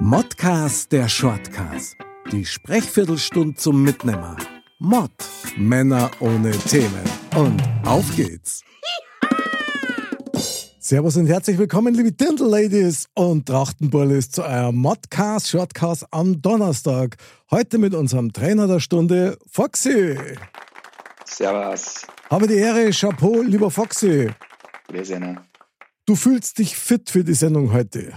Modcast der Shortcast. Die Sprechviertelstunde zum Mitnehmer. Mod. Männer ohne Themen. Und auf geht's. Servus und herzlich willkommen, liebe Dirndl-Ladies und Trachtenbullis zu eurem Modcast Shortcast am Donnerstag. Heute mit unserem Trainer der Stunde, Foxy. Servus. Habe die Ehre, Chapeau, lieber Foxy. Grüße, ne? Du fühlst dich fit für die Sendung heute.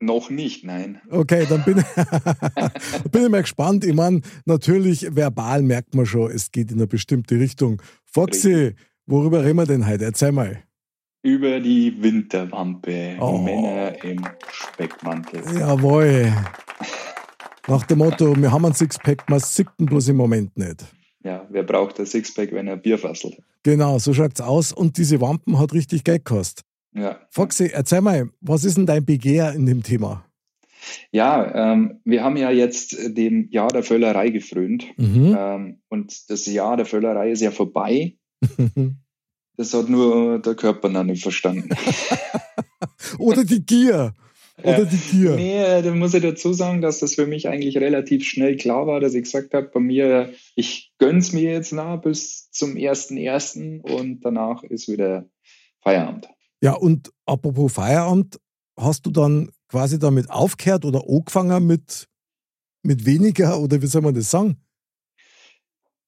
Noch nicht, nein. Okay, dann bin, bin ich mal gespannt. Ich meine, natürlich, verbal merkt man schon, es geht in eine bestimmte Richtung. Foxy, worüber reden wir denn heute? Erzähl mal. Über die Winterwampe. Oh. Männer im Speckmantel. Jawohl. Nach dem Motto, wir haben ein Sixpack, man sieht ihn bloß im Moment nicht. Ja, wer braucht ein Sixpack, wenn er Bier fasselt? Genau, so schaut's aus. Und diese Wampen hat richtig Geld gekostet. Ja. Foxy, erzähl mal, was ist denn dein Begehr in dem Thema? Ja, ähm, wir haben ja jetzt dem Jahr der Völlerei gefrönt. Mhm. Ähm, und das Jahr der Völlerei ist ja vorbei. Das hat nur der Körper noch nicht verstanden. Oder die Gier. Oder die Gier. Nee, äh, da muss ich dazu sagen, dass das für mich eigentlich relativ schnell klar war, dass ich gesagt habe, bei mir, ich gönn's mir jetzt nah bis zum 1.1. und danach ist wieder Feierabend. Ja, und apropos Feierabend, hast du dann quasi damit aufgehört oder angefangen mit, mit weniger oder wie soll man das sagen?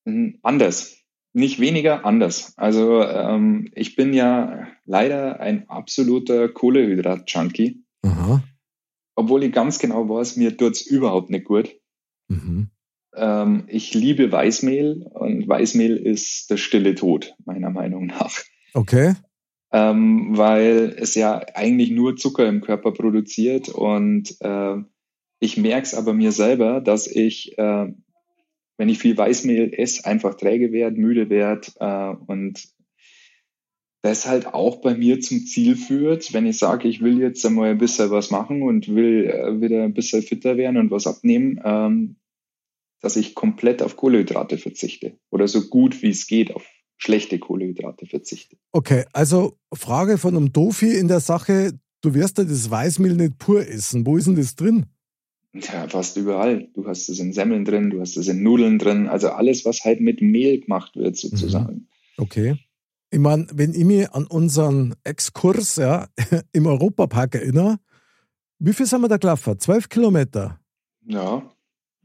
Hm, Anders. Nicht weniger, anders. Also ähm, ich bin ja leider ein absoluter Kohlehydrat-Junkie, obwohl ich ganz genau weiß, mir tut's überhaupt nicht gut. Mhm. Ähm, ich liebe Weißmehl und Weißmehl ist der stille Tod, meiner Meinung nach. Okay. Ähm, weil es ja eigentlich nur Zucker im Körper produziert und äh, ich merke es aber mir selber, dass ich, äh, wenn ich viel Weißmehl esse, einfach träge werde, müde werde äh, und das halt auch bei mir zum Ziel führt, wenn ich sage, ich will jetzt einmal ein bisschen was machen und will äh, wieder ein bisschen fitter werden und was abnehmen, ähm, dass ich komplett auf Kohlenhydrate verzichte oder so gut wie es geht auf schlechte Kohlenhydrate verzichte. Okay, also Frage von einem Dofi in der Sache, du wirst ja das Weißmehl nicht pur essen. Wo ist denn das drin? Ja, fast überall. Du hast es in Semmeln drin, du hast es in Nudeln drin, also alles, was halt mit Mehl gemacht wird, sozusagen. Okay. Ich meine, wenn ich mich an unseren Exkurs ja, im Europapark erinnere, wie viel sind wir da gelaufen? Zwölf Kilometer Ja,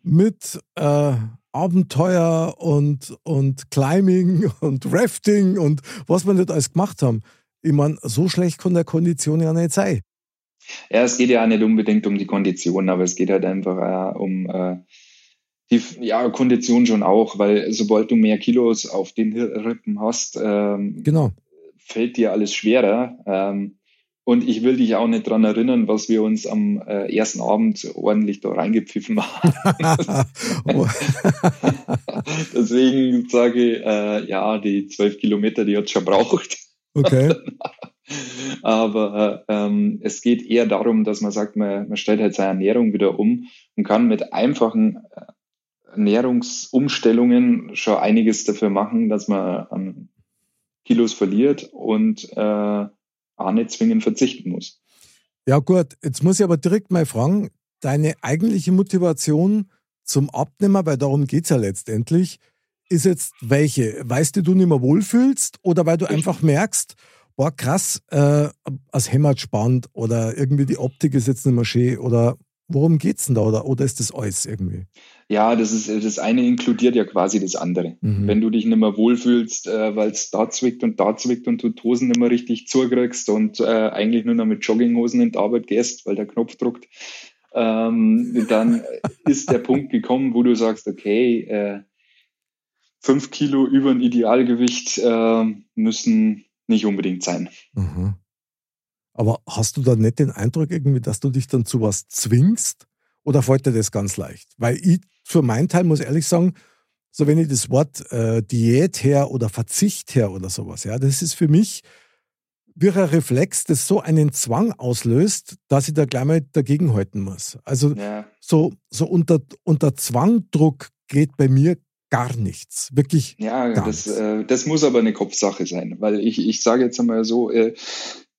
mit äh, Abenteuer und, und Climbing und Rafting und was wir nicht alles gemacht haben. Ich meine, so schlecht kann der Kondition ja nicht sein. ja, es geht ja nicht unbedingt um die Kondition, aber es geht halt einfach auch um äh, die ja, Kondition schon auch, weil sobald du mehr Kilos auf den Rippen hast, ähm, Genau. fällt dir alles schwerer. Ähm, und ich will dich auch nicht dran erinnern, was wir uns am äh, ersten Abend ordentlich da reingepfiffen haben. Deswegen sage ich, äh, ja, die zwölf Kilometer, die hat schon braucht. okay. Aber ähm, es geht eher darum, dass man sagt, man, man stellt halt seine Ernährung wieder um und kann mit einfachen äh, Ernährungsumstellungen schon einiges dafür machen, dass man an Kilos verliert und äh, auch nicht zwingend verzichten muss. Ja, gut, jetzt muss ich aber direkt mal fragen, deine eigentliche Motivation zum Abnehmen, weil darum geht es ja letztendlich, ist jetzt welche? Weißt du, du nicht mehr wohlfühlst oder weil du einfach merkst, boah, krass, äh, als Hämmert spannend oder irgendwie die Optik ist jetzt nicht mehr schön oder worum geht's denn da oder, oder ist das alles irgendwie? Ja, das ist das eine inkludiert ja quasi das andere. Mhm. Wenn du dich nicht mehr wohlfühlst, äh, weil es da zwickt und da zwickt und du die Hosen nicht mehr richtig zukriegst und äh, eigentlich nur noch mit Jogginghosen in die Arbeit gehst, weil der Knopf druckt, ähm, dann ist der Punkt gekommen, wo du sagst, okay, äh, fünf Kilo über ein Idealgewicht äh, müssen nicht unbedingt sein. Mhm. Aber hast du da nicht den Eindruck irgendwie, dass du dich dann zu was zwingst? Oder fällt dir das ganz leicht? Weil ich für meinen Teil muss ehrlich sagen, so wenn ich das Wort äh, Diät her oder Verzicht her oder sowas, ja, das ist für mich wie ein Reflex, das so einen Zwang auslöst, dass ich da gleich mal dagegenhalten muss. Also ja. so, so unter, unter Zwangdruck geht bei mir gar nichts. Wirklich. Ja, das, äh, das muss aber eine Kopfsache sein, weil ich, ich sage jetzt einmal so, äh,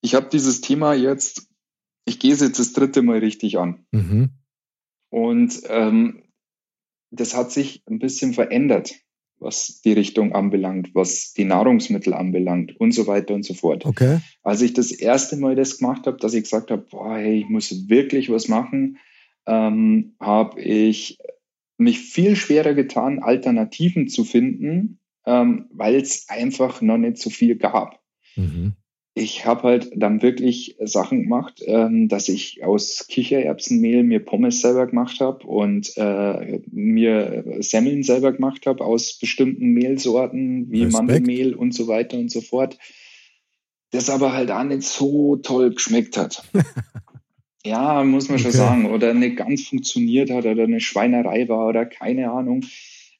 ich habe dieses Thema jetzt, ich gehe es jetzt das dritte Mal richtig an. Mhm. Und ähm, das hat sich ein bisschen verändert, was die Richtung anbelangt, was die Nahrungsmittel anbelangt und so weiter und so fort. Okay. Als ich das erste Mal das gemacht habe, dass ich gesagt habe, boah, hey, ich muss wirklich was machen, ähm, habe ich mich viel schwerer getan, Alternativen zu finden, ähm, weil es einfach noch nicht so viel gab. Mhm ich habe halt dann wirklich Sachen gemacht, ähm, dass ich aus Kichererbsenmehl mir Pommes selber gemacht habe und äh, mir Semmeln selber gemacht habe aus bestimmten Mehlsorten wie Respekt. Mandelmehl und so weiter und so fort. Das aber halt auch nicht so toll geschmeckt hat. ja, muss man okay. schon sagen. Oder nicht ganz funktioniert hat oder eine Schweinerei war oder keine Ahnung.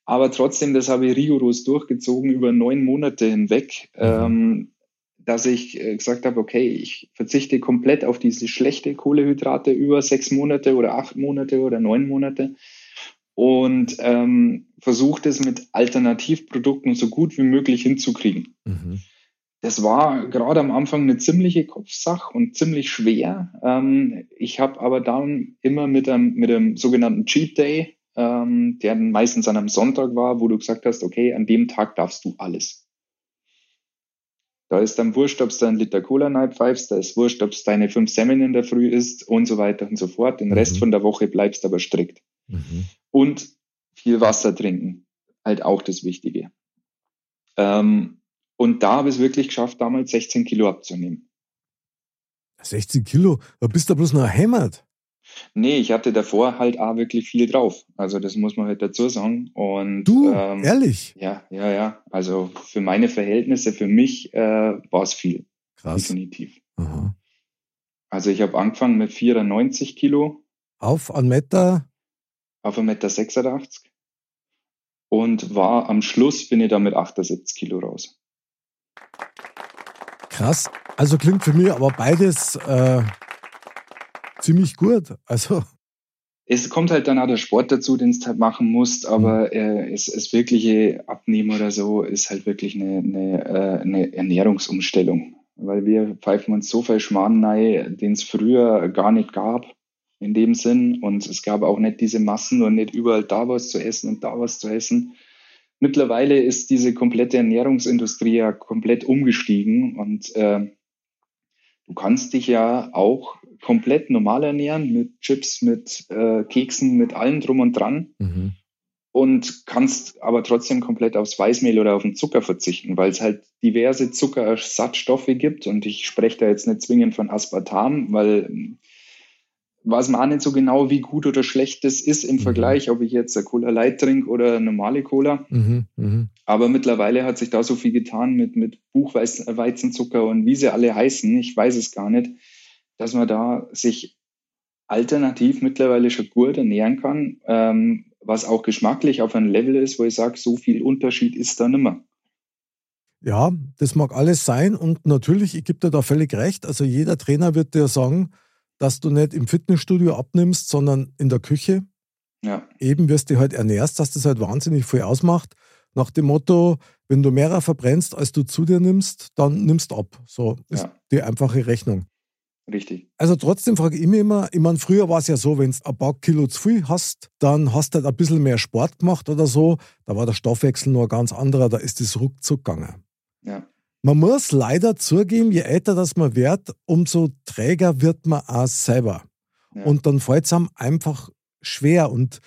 Aber trotzdem, das habe ich rigoros durchgezogen über neun Monate hinweg. Mhm. Ähm, dass ich äh, gesagt habe, okay, ich verzichte komplett auf diese schlechte Kohlehydrate über sechs Monate oder acht Monate oder neun Monate und ähm, versuche das mit Alternativprodukten so gut wie möglich hinzukriegen. Mhm. Das war gerade am Anfang eine ziemliche Kopfsache und ziemlich schwer. Ähm, ich habe aber dann immer mit einem, mit einem sogenannten Cheat Day, ähm, der meistens an einem Sonntag war, wo du gesagt hast, okay, an dem Tag darfst du alles. Da ist dann wurscht, ob es da ein Liter Cola pfeifst, da ist wurscht, ob es deine fünf Semmeln in der Früh ist und so weiter und so fort. Den mhm. Rest von der Woche bleibst aber strikt. Mhm. Und viel Wasser trinken, halt auch das Wichtige. Ähm, und da habe ich es wirklich geschafft, damals 16 Kilo abzunehmen. 16 Kilo? Da bist du bloß noch hämmert. Nee, ich hatte davor halt auch wirklich viel drauf. Also das muss man halt dazu sagen. Und du, ähm, ehrlich? Ja, ja, ja. Also für meine Verhältnisse, für mich äh, war es viel. Krass. Definitiv. Aha. Also ich habe angefangen mit 94 Kilo. Auf ein Meter? Auf ein Meter 86. Und war am Schluss bin ich dann mit 78 Kilo raus. Krass. Also klingt für mich aber beides äh, ziemlich gut. Also. Es kommt halt dann auch der Sport dazu, den du halt machen musst, aber mhm. äh, es, es wirkliche Abnehmen oder so ist halt wirklich eine, eine, äh, eine Ernährungsumstellung. Weil wir pfeifen uns so viel Schmarrn rein, den es früher gar nicht gab in dem Sinn. Und es gab auch nicht diese Massen und nicht überall da was zu essen und da was zu essen. Mittlerweile ist diese komplette Ernährungsindustrie ja komplett umgestiegen und äh, du kannst dich ja auch komplett normal ernähren mit Chips, mit äh, Keksen, mit allem drum und dran. Mhm. Und kannst aber trotzdem komplett aufs Weißmehl oder auf den Zucker verzichten, weil es halt diverse Zuckerersatzstoffe gibt. Und ich spreche da jetzt nicht zwingend von Aspartam, weil weiß man auch nicht so genau, wie gut oder schlecht das ist im mhm. Vergleich, ob ich jetzt eine Cola Light trinke oder eine normale Cola. Mhm, mh. Aber mittlerweile hat sich da so viel getan mit, mit Buchweizenzucker und wie sie alle heißen, ich weiß es gar nicht, dass man da sich alternativ mittlerweile schon gut ernähren kann, ähm, was auch geschmacklich auf einem Level ist, wo ich sage, so viel Unterschied ist da nimmer. Ja, das mag alles sein und natürlich, ich gebe dir da völlig recht. Also jeder Trainer wird dir sagen, dass du nicht im Fitnessstudio abnimmst, sondern in der Küche. Ja. Eben wirst du halt ernährst, dass das halt wahnsinnig viel ausmacht. Nach dem Motto, wenn du mehrer verbrennst, als du zu dir nimmst, dann nimmst du ab. So ist ja. die einfache Rechnung. Richtig. Also trotzdem frage ich mich immer, ich meine, früher war es ja so, wenn du ein paar Kilo zu viel hast, dann hast du halt ein bisschen mehr Sport gemacht oder so. Da war der Stoffwechsel nur ein ganz anderer, da ist es ruckzuck gegangen. Ja. Man muss leider zugeben, je älter das man wird, umso träger wird man auch selber. Ja. Und dann fällt es einem einfach schwer. Und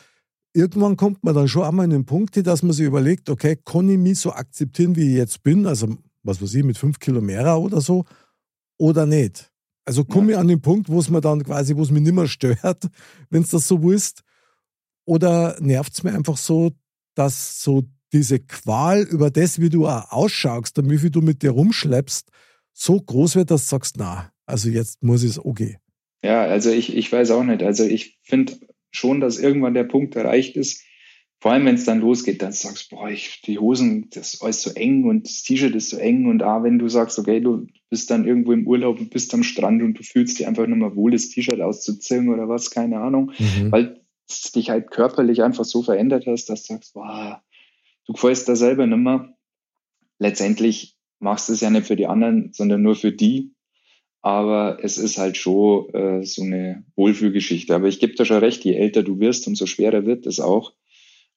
irgendwann kommt man dann schon einmal in den Punkt, dass man sich überlegt, okay, kann ich mich so akzeptieren, wie ich jetzt bin, also was weiß ich, mit fünf Kilo mehr oder so, oder nicht? Also komme ja. ich an den Punkt, wo es mir dann quasi, wo es mich nicht mehr stört, wenn es das so ist. Oder nervt es mir einfach so, dass so diese Qual über das, wie du auch ausschaust und wie viel du mit dir rumschleppst, so groß wird, dass du sagst, na, Also jetzt muss es okay. Ja, also ich, ich weiß auch nicht. Also ich finde schon, dass irgendwann der Punkt erreicht ist, vor allem wenn es dann losgeht, dann sagst du, boah, ich, die Hosen, das ist alles so eng und das T-Shirt ist so eng und ah, wenn du sagst, okay, du bist dann irgendwo im Urlaub und bist am Strand und du fühlst dich einfach nur mal wohl, das T-Shirt auszuziehen oder was, keine Ahnung, mhm. weil es dich halt körperlich einfach so verändert hast, dass du sagst, boah, du gefällst da selber nicht mehr. Letztendlich machst du es ja nicht für die anderen, sondern nur für die. Aber es ist halt schon äh, so eine Wohlfühlgeschichte. Aber ich gebe dir schon recht, je älter du wirst, umso schwerer wird es auch.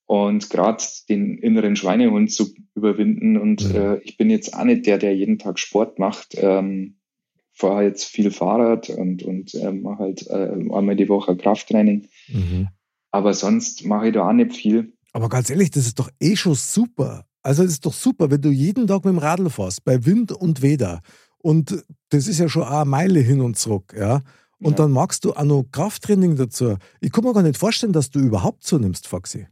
Und gerade den inneren Schweinehund zu überwinden. Und mhm. äh, ich bin jetzt auch nicht der, der jeden Tag Sport macht. Ähm, fahre jetzt viel Fahrrad und, und äh, mache halt äh, einmal die Woche Krafttraining. Mhm. Aber sonst mache ich da auch nicht viel. Aber ganz ehrlich, das ist doch eh schon super. Also es ist doch super, wenn du jeden Tag mit dem Radl fährst, bei Wind und Wetter. Und das ist ja schon eine Meile hin und zurück, ja. Und ja. dann magst du auch noch Krafttraining dazu. Ich kann mir gar nicht vorstellen, dass du überhaupt zunimmst, Foxy.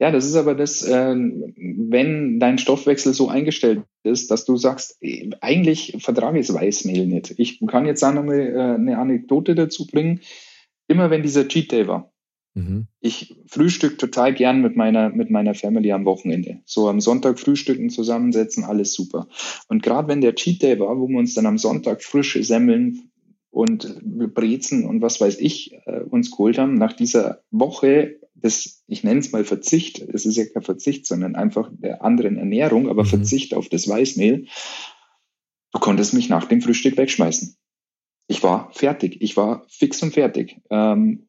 Ja, das ist aber das, äh, wenn dein Stoffwechsel so eingestellt ist, dass du sagst, eigentlich vertrage ich das Weißmehl nicht. Ich kann jetzt auch noch mal, äh, eine Anekdote dazu bringen. Immer wenn dieser Cheat Day war, Mhm. Ich frühstück total gern mit meiner, mit meiner Family am Wochenende. So am Sonntag frühstücken, zusammensetzen, alles super. Und gerade wenn der Cheat Day war, wo wir uns dann am Sonntag frische Semmeln und Brezen und was weiß ich äh, uns geholt haben, nach dieser Woche des, ich nenne es mal Verzicht, es ist ja kein Verzicht, sondern einfach der anderen Ernährung, aber mhm. Verzicht auf das Weißmehl, du konntest mich nach dem Frühstück wegschmeißen. Ich war fertig, ich war fix und fertig. Ähm,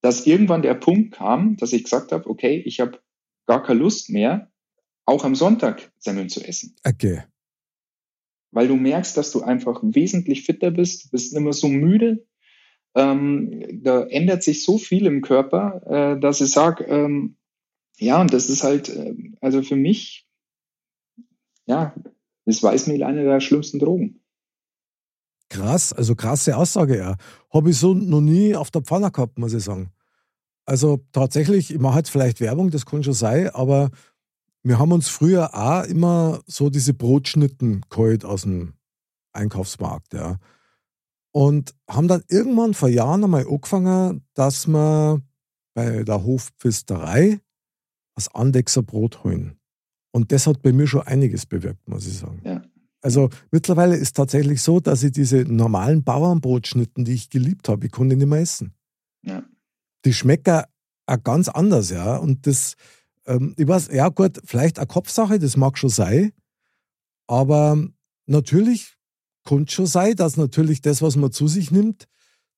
dass irgendwann der Punkt kam, dass ich gesagt habe, okay, ich habe gar keine Lust mehr, auch am Sonntag Semmeln zu essen. Okay. Weil du merkst, dass du einfach wesentlich fitter bist, bist nicht mehr so müde. Ähm, da ändert sich so viel im Körper, äh, dass ich sage, ähm, ja, und das ist halt, äh, also für mich, ja, das Weißmehl eine der schlimmsten Drogen. Krass, also krasse Aussage, ja. Habe ich so noch nie auf der Pfanne gehabt, muss ich sagen. Also tatsächlich, ich mache jetzt vielleicht Werbung, das kann schon sein, aber wir haben uns früher auch immer so diese Brotschnitten geholt aus dem Einkaufsmarkt, ja. Und haben dann irgendwann vor Jahren einmal angefangen, dass wir bei der Hofpfisterei das Andexer Brot holen. Und das hat bei mir schon einiges bewirkt, muss ich sagen. Ja. Also mittlerweile ist tatsächlich so, dass ich diese normalen Bauernbrotschnitten, die ich geliebt habe, ich konnte nicht mehr essen. Ja. Die schmecken auch ganz anders, ja. Und das, ähm, ich weiß, ja gut, vielleicht eine Kopfsache, das mag schon sein. Aber natürlich kann es schon sein, dass natürlich das, was man zu sich nimmt,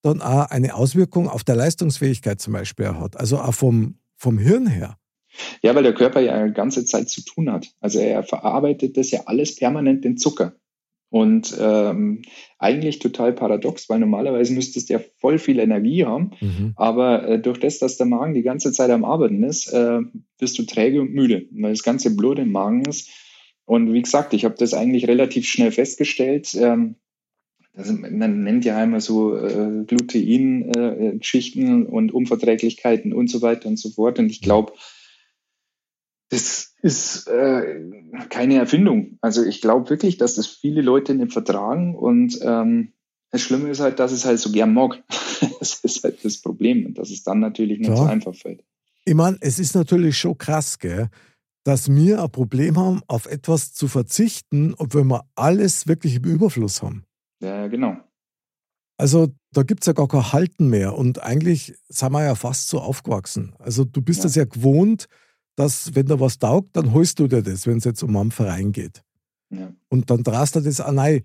dann auch eine Auswirkung auf der Leistungsfähigkeit zum Beispiel hat. Also auch vom, vom Hirn her. Ja, weil der Körper ja eine ganze Zeit zu tun hat. Also er verarbeitet das ja alles permanent in Zucker. Und ähm, eigentlich total paradox, weil normalerweise müsstest du ja voll viel Energie haben, mhm. aber äh, durch das, dass der Magen die ganze Zeit am Arbeiten ist, äh, bist du träge und müde, weil das ganze Blut im Magen ist. Und wie gesagt, ich habe das eigentlich relativ schnell festgestellt. Ähm, das, man nennt ja einmal so äh, Glutein-Schichten äh, und Unverträglichkeiten und so weiter und so fort. Und ich glaube, das ist äh, keine Erfindung. Also ich glaube wirklich, dass das viele Leute nicht vertragen und ähm, das Schlimme ist halt, dass es halt so gern mag. das ist halt das Problem und dass es dann natürlich nicht ja. so einfach fällt. Ich meine, es ist natürlich schon krass, gell, dass wir ein Problem haben, auf etwas zu verzichten, obwohl wir alles wirklich im Überfluss haben. Ja, genau. Also da gibt es ja gar kein Halten mehr und eigentlich sind wir ja fast so aufgewachsen. Also du bist ja. das ja gewohnt, dass, wenn da was taugt, dann holst du dir das, wenn es jetzt um einen Verein geht. Ja. Und dann drast du das an. Nein.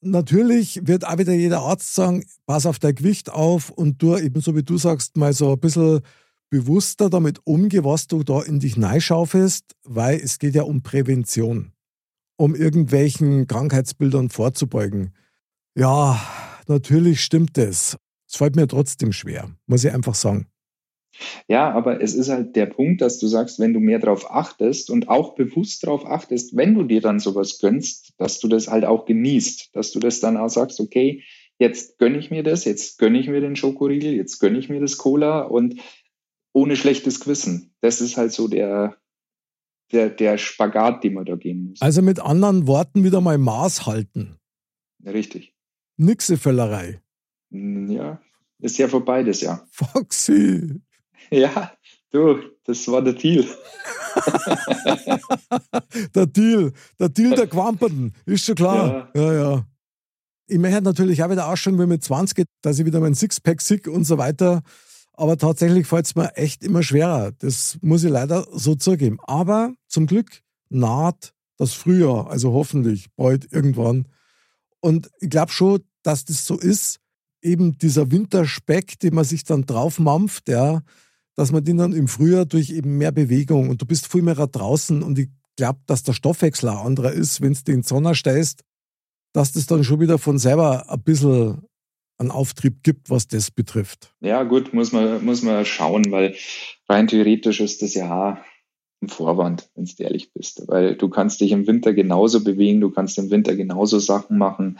Natürlich wird auch wieder jeder Arzt sagen, pass auf dein Gewicht auf und du, ebenso wie du sagst, mal so ein bisschen bewusster damit umgehen, was du da in dich neischaufelst, weil es geht ja um Prävention, um irgendwelchen Krankheitsbildern vorzubeugen. Ja, natürlich stimmt das. Es fällt mir trotzdem schwer, muss ich einfach sagen. Ja, aber es ist halt der Punkt, dass du sagst, wenn du mehr darauf achtest und auch bewusst darauf achtest, wenn du dir dann sowas gönnst, dass du das halt auch genießt, dass du das dann auch sagst, okay, jetzt gönne ich mir das, jetzt gönne ich mir den Schokoriegel, jetzt gönne ich mir das Cola und ohne schlechtes Gewissen. Das ist halt so der, der, der Spagat, den man da gehen muss. Also mit anderen Worten wieder mal Maß halten. Richtig. Nixe Völlerei. Ja, ist ja vorbei das Jahr. Foxy. Ja, du, das war der Deal. der Deal, der Deal der Quamperten, ist schon klar. Ja, ja. ja. Ich möchte natürlich auch wieder ausschauen, wie mit 20, dass ich wieder mein Sixpack sick und so weiter. Aber tatsächlich fällt es mir echt immer schwerer. Das muss ich leider so zugeben. Aber zum Glück naht das Frühjahr, also hoffentlich bald irgendwann. Und ich glaube schon, dass das so ist. Eben dieser Winterspeck, den man sich dann drauf mampft, ja, dass man den dann im Frühjahr durch eben mehr Bewegung und du bist viel mehr draußen und ich glaube, dass der Stoffwechsel ein anderer ist, wenn du den Sonne stehst, dass das dann schon wieder von selber ein bisschen einen Auftrieb gibt, was das betrifft. Ja, gut, muss man, muss man schauen, weil rein theoretisch ist das ja ein Vorwand, wenn du ehrlich bist. Weil du kannst dich im Winter genauso bewegen, du kannst im Winter genauso Sachen machen.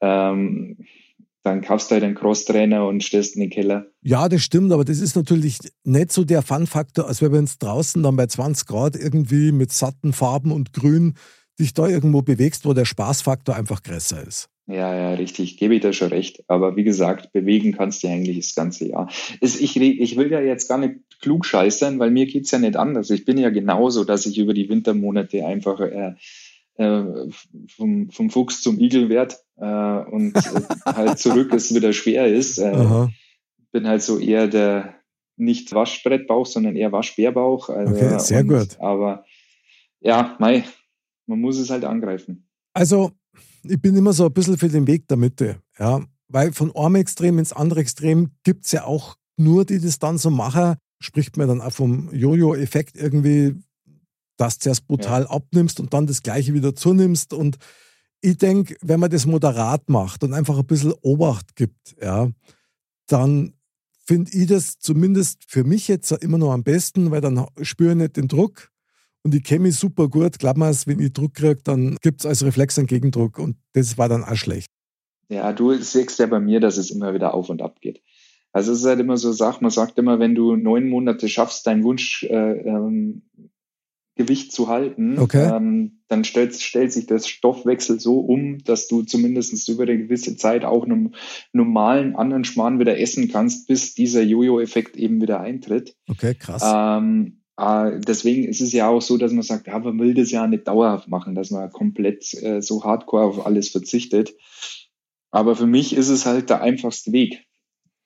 Ähm, dann kaufst du halt einen Crosstrainer und stellst in den Keller. Ja, das stimmt, aber das ist natürlich nicht so der Fun-Faktor, als wenn wir uns draußen dann bei 20 Grad irgendwie mit satten Farben und Grün dich da irgendwo bewegst, wo der Spaßfaktor einfach größer ist. Ja, ja, richtig, gebe ich dir schon recht. Aber wie gesagt, bewegen kannst du eigentlich das ganze Jahr. Ich, ich will ja jetzt gar nicht klug scheißern, weil mir geht's ja nicht anders. Ich bin ja genauso, dass ich über die Wintermonate einfach äh, vom, vom Fuchs zum Igel werde äh, und halt zurück es wieder schwer ist. Äh, bin halt so eher der nicht Waschbrettbauch, sondern eher Waschbärbauch. Also, okay, sehr und, gut. Aber ja, mei, man muss es halt angreifen. Also, ich bin immer so ein bisschen für den Weg der Mitte. Ja? Weil von einem Extrem ins andere Extrem gibt es ja auch nur die das dann so machen, spricht man dann auch vom Jojo-Effekt irgendwie, dass du zuerst brutal ja. abnimmst und dann das Gleiche wieder zunimmst. Und ich denke, wenn man das moderat macht und einfach ein bisschen Obacht gibt, ja, dann finde ich das zumindest für mich jetzt immer noch am besten, weil dann spüre ich nicht den Druck und ich kenne mich super gut. Glaub mir, wenn ich Druck kriege, dann gibt es als Reflex einen Gegendruck und das war dann auch schlecht. Ja, du siehst ja bei mir, dass es immer wieder auf und ab geht. Also es ist halt immer so, sag, man sagt immer, wenn du neun Monate schaffst, dein Wunsch äh, ähm, Gewicht zu halten, okay. ähm, dann stellt, stellt sich das Stoffwechsel so um, dass du zumindest über eine gewisse Zeit auch einem normalen anderen Schmarrn wieder essen kannst, bis dieser Jojo-Effekt eben wieder eintritt. Okay, krass. Ähm, äh, deswegen ist es ja auch so, dass man sagt, ja, man will das ja nicht dauerhaft machen, dass man komplett äh, so hardcore auf alles verzichtet. Aber für mich ist es halt der einfachste Weg.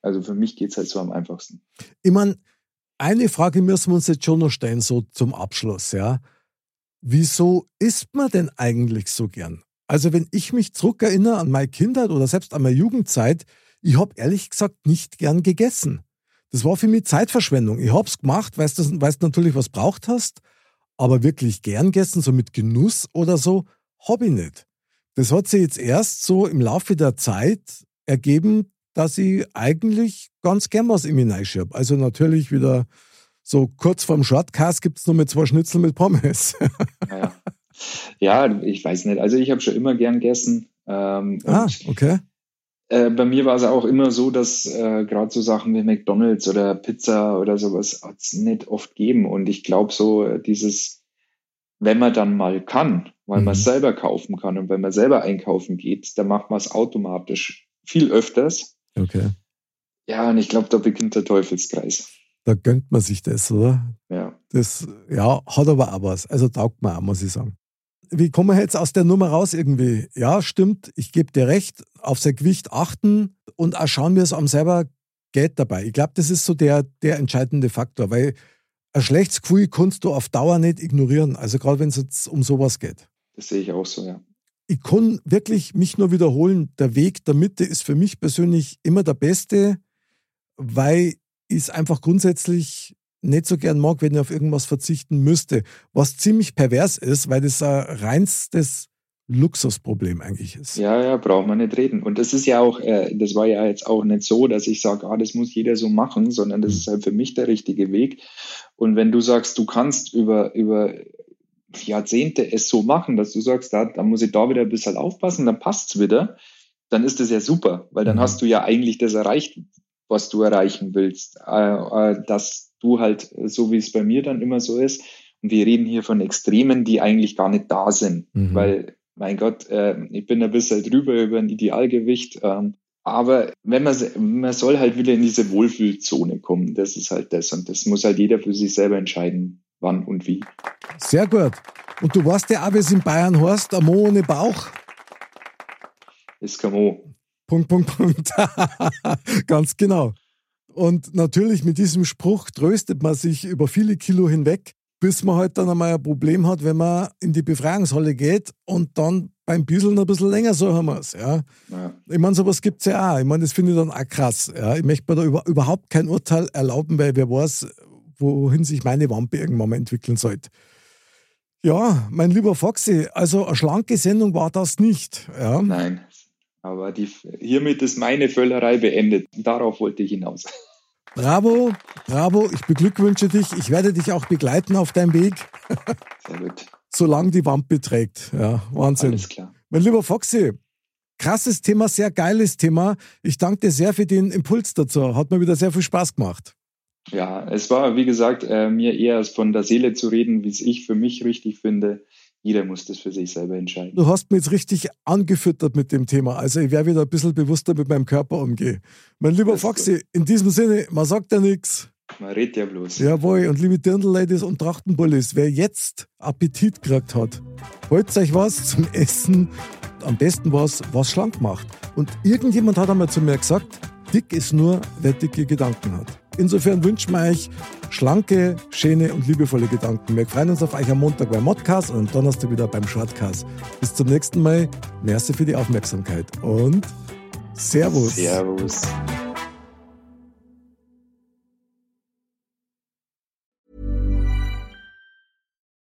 Also für mich geht es halt so am einfachsten. Ich meine, eine Frage müssen wir uns jetzt schon noch stellen, so zum Abschluss, ja. Wieso isst man denn eigentlich so gern? Also, wenn ich mich zurückerinnere an meine Kindheit oder selbst an meine Jugendzeit, ich habe ehrlich gesagt nicht gern gegessen. Das war für mich Zeitverschwendung. Ich habe es gemacht, weil du, weißt natürlich, was braucht hast, aber wirklich gern gegessen, so mit Genuss oder so, habe ich nicht. Das hat sich jetzt erst so im Laufe der Zeit ergeben, dass ich eigentlich ganz gern was in mich reinschiebe. Also natürlich wieder so kurz vorm Shortcast gibt es nur mit zwei Schnitzel mit Pommes. ja. ja, ich weiß nicht. Also ich habe schon immer gern gegessen. Ähm, ah, okay. Äh, bei mir war es auch immer so, dass äh, gerade so Sachen wie McDonalds oder Pizza oder sowas hat es nicht oft geben. Und ich glaube so dieses, wenn man dann mal kann, weil mhm. man selber kaufen kann und wenn man selber einkaufen geht, dann macht man es automatisch viel öfters Okay. Ja, und ich glaube, da beginnt der Teufelskreis. Da gönnt man sich das, oder? Ja. Das, ja, hat aber auch was. Also taugt man auch, muss ich sagen. Wie kommen wir jetzt aus der Nummer raus irgendwie? Ja, stimmt, ich gebe dir recht, auf sein Gewicht achten und auch schauen, wie es am selber geht dabei. Ich glaube, das ist so der, der entscheidende Faktor, weil ein schlechtes Gefühl kannst du auf Dauer nicht ignorieren. Also gerade wenn es jetzt um sowas geht. Das sehe ich auch so, ja ich kann wirklich mich nur wiederholen, der Weg der Mitte ist für mich persönlich immer der beste, weil ich es einfach grundsätzlich nicht so gern mag, wenn ich auf irgendwas verzichten müsste. Was ziemlich pervers ist, weil das ein reinstes Luxusproblem eigentlich ist. Ja, ja, braucht man nicht reden. Und das ist ja auch, äh, das war ja jetzt auch nicht so, dass ich sage, ah, das muss jeder so machen, sondern das mhm. ist halt für mich der richtige Weg. Und wenn du sagst, du kannst über, über Jahrzehnte es so machen, dass du sagst, da, da muss ich da wieder ein bisschen aufpassen, dann passt es wieder, dann ist das ja super, weil dann mhm. hast du ja eigentlich das erreicht, was du erreichen willst. Äh, äh, dass du halt, so wie es bei mir dann immer so ist, und wir reden hier von Extremen, die eigentlich gar nicht da sind, mhm. weil mein Gott, äh, ich bin ein bisschen drüber über ein Idealgewicht. Ähm, aber wenn man, man soll halt wieder in diese Wohlfühlzone kommen. Das ist halt das. Und das muss halt jeder für sich selber entscheiden, wann und wie. Sehr gut. Und du weißt ja auch, wie es in Bayern heißt, ein Mo ohne Bauch. Ist kein Mo. Punkt, Punkt, Punkt. Ganz genau. Und natürlich mit diesem Spruch tröstet man sich über viele Kilo hinweg, bis man halt dann einmal ein Problem hat, wenn man in die Befreiungshalle geht und dann beim Bisseln ein bisschen länger so haben wir es. Ja. ja. Ich meine, sowas gibt es ja auch. Ich meine, das finde ich dann auch krass. Ja. Ich möchte mir da über, überhaupt kein Urteil erlauben, weil wer weiß, wohin sich meine Wampe irgendwann mal entwickeln sollte. Ja, mein lieber Foxy, also eine schlanke Sendung war das nicht. Ja. Nein, aber die, hiermit ist meine Völlerei beendet. Darauf wollte ich hinaus. Bravo, bravo, ich beglückwünsche dich. Ich werde dich auch begleiten auf deinem Weg. Sehr gut. Solange die Wampe trägt. Ja, Wahnsinn. Alles klar. Mein lieber Foxy, krasses Thema, sehr geiles Thema. Ich danke dir sehr für den Impuls dazu. Hat mir wieder sehr viel Spaß gemacht. Ja, es war, wie gesagt, äh, mir eher von der Seele zu reden, wie es ich für mich richtig finde jeder muss das für sich selber entscheiden. Du hast mich jetzt richtig angefüttert mit dem Thema. Also ich werde wieder ein bisschen bewusster mit meinem Körper umgehen. Mein lieber Foxy, in diesem Sinne, man sagt ja nichts. Man redet ja bloß. Jawohl, und liebe Dirndl-Ladies und Trachtenbullis, wer jetzt Appetit gekriegt hat, holt euch was zum Essen. Am besten was, was schlank macht. Und irgendjemand hat einmal zu mir gesagt, dick ist nur, wer dicke Gedanken hat. Insofern wünschen wir euch schlanke, schöne und liebevolle Gedanken. Wir freuen uns auf euch am Montag beim Modcast und am Donnerstag wieder beim Shortcast. Bis zum nächsten Mal. Merci für die Aufmerksamkeit und Servus. Servus.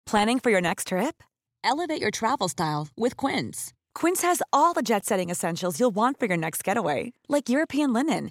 Planning for your next trip? Elevate your travel style with Quince. Quince has all the jet setting essentials you'll want for your next getaway, like European linen